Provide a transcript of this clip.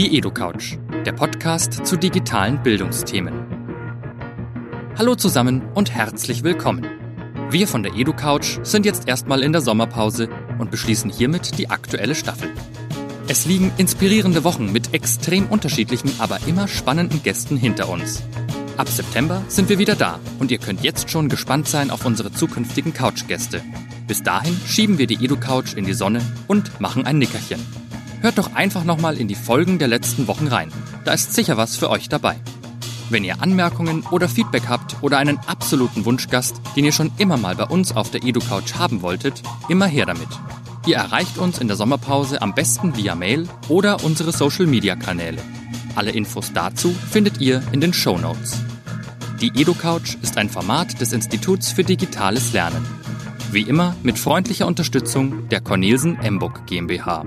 Die EduCouch, der Podcast zu digitalen Bildungsthemen. Hallo zusammen und herzlich willkommen. Wir von der EduCouch sind jetzt erstmal in der Sommerpause und beschließen hiermit die aktuelle Staffel. Es liegen inspirierende Wochen mit extrem unterschiedlichen, aber immer spannenden Gästen hinter uns. Ab September sind wir wieder da und ihr könnt jetzt schon gespannt sein auf unsere zukünftigen Couchgäste. Bis dahin schieben wir die EduCouch in die Sonne und machen ein Nickerchen. Hört doch einfach nochmal in die Folgen der letzten Wochen rein. Da ist sicher was für euch dabei. Wenn ihr Anmerkungen oder Feedback habt oder einen absoluten Wunschgast, den ihr schon immer mal bei uns auf der EduCouch haben wolltet, immer her damit. Ihr erreicht uns in der Sommerpause am besten via Mail oder unsere Social-Media-Kanäle. Alle Infos dazu findet ihr in den Show Notes. Die EduCouch ist ein Format des Instituts für digitales Lernen. Wie immer mit freundlicher Unterstützung der Cornelsen Emburg GmbH.